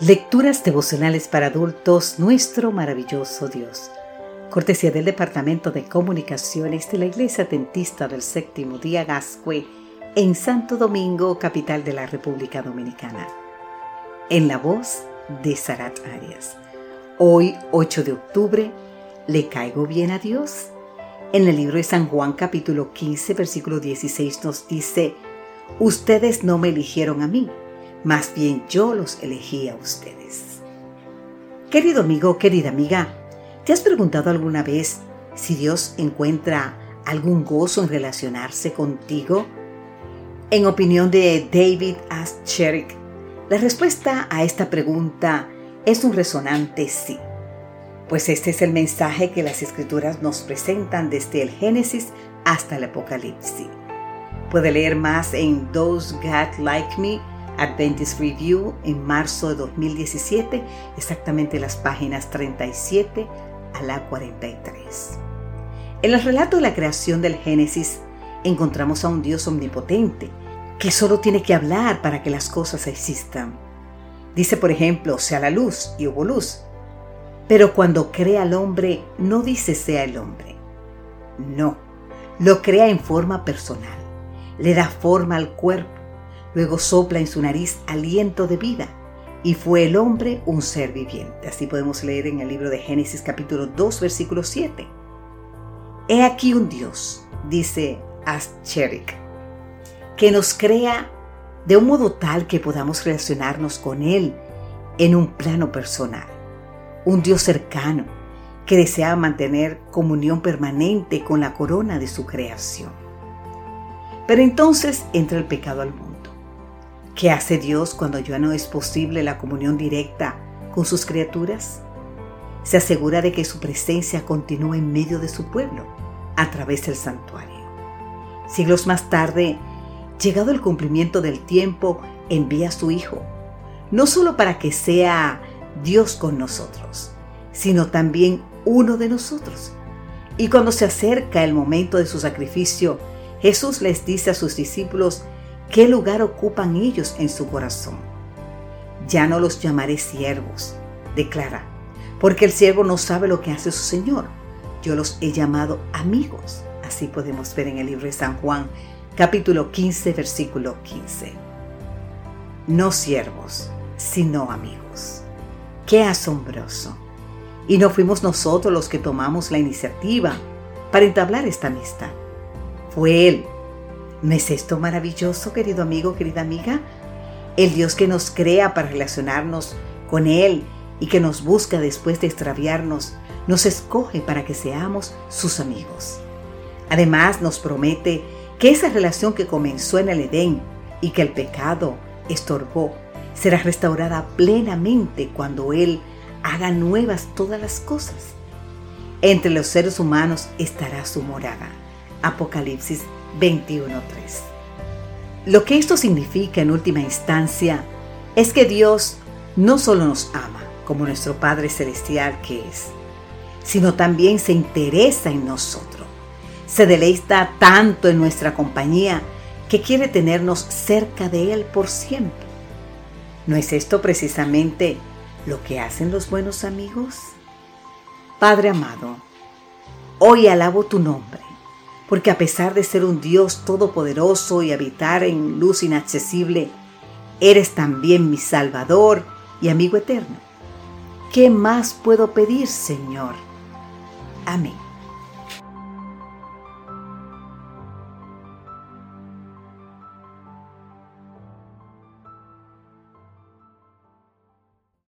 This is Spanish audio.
Lecturas devocionales para adultos, nuestro maravilloso Dios. Cortesía del Departamento de Comunicaciones de la Iglesia Dentista del Séptimo Día Gascue en Santo Domingo, capital de la República Dominicana. En la voz de Sarat Arias. Hoy, 8 de octubre, ¿le caigo bien a Dios? En el libro de San Juan capítulo 15, versículo 16 nos dice, Ustedes no me eligieron a mí más bien yo los elegí a ustedes. Querido amigo, querida amiga, ¿te has preguntado alguna vez si Dios encuentra algún gozo en relacionarse contigo? En opinión de David Ascherik, la respuesta a esta pregunta es un resonante sí, pues este es el mensaje que las escrituras nos presentan desde el Génesis hasta el Apocalipsis. Puede leer más en Those God Like Me Adventist Review en marzo de 2017, exactamente las páginas 37 a la 43. En el relato de la creación del Génesis encontramos a un Dios omnipotente que solo tiene que hablar para que las cosas existan. Dice, por ejemplo, sea la luz y hubo luz. Pero cuando crea al hombre, no dice sea el hombre. No, lo crea en forma personal. Le da forma al cuerpo Luego sopla en su nariz aliento de vida y fue el hombre un ser viviente. Así podemos leer en el libro de Génesis capítulo 2 versículo 7. He aquí un Dios, dice Ascherik, que nos crea de un modo tal que podamos relacionarnos con Él en un plano personal. Un Dios cercano que desea mantener comunión permanente con la corona de su creación. Pero entonces entra el pecado al mundo ¿Qué hace Dios cuando ya no es posible la comunión directa con sus criaturas? Se asegura de que su presencia continúe en medio de su pueblo a través del santuario. Siglos más tarde, llegado el cumplimiento del tiempo, envía a su Hijo, no solo para que sea Dios con nosotros, sino también uno de nosotros. Y cuando se acerca el momento de su sacrificio, Jesús les dice a sus discípulos ¿Qué lugar ocupan ellos en su corazón? Ya no los llamaré siervos, declara, porque el siervo no sabe lo que hace su Señor. Yo los he llamado amigos. Así podemos ver en el libro de San Juan, capítulo 15, versículo 15. No siervos, sino amigos. Qué asombroso. Y no fuimos nosotros los que tomamos la iniciativa para entablar esta amistad. Fue Él ¿No es esto maravilloso, querido amigo, querida amiga? El Dios que nos crea para relacionarnos con Él y que nos busca después de extraviarnos, nos escoge para que seamos sus amigos. Además nos promete que esa relación que comenzó en el Edén y que el pecado estorbó, será restaurada plenamente cuando Él haga nuevas todas las cosas. Entre los seres humanos estará su morada. Apocalipsis 21.3. Lo que esto significa en última instancia es que Dios no solo nos ama como nuestro Padre Celestial que es, sino también se interesa en nosotros. Se deleita tanto en nuestra compañía que quiere tenernos cerca de Él por siempre. ¿No es esto precisamente lo que hacen los buenos amigos? Padre amado, hoy alabo tu nombre porque a pesar de ser un Dios todopoderoso y habitar en luz inaccesible, eres también mi Salvador y amigo eterno. ¿Qué más puedo pedir, Señor? Amén.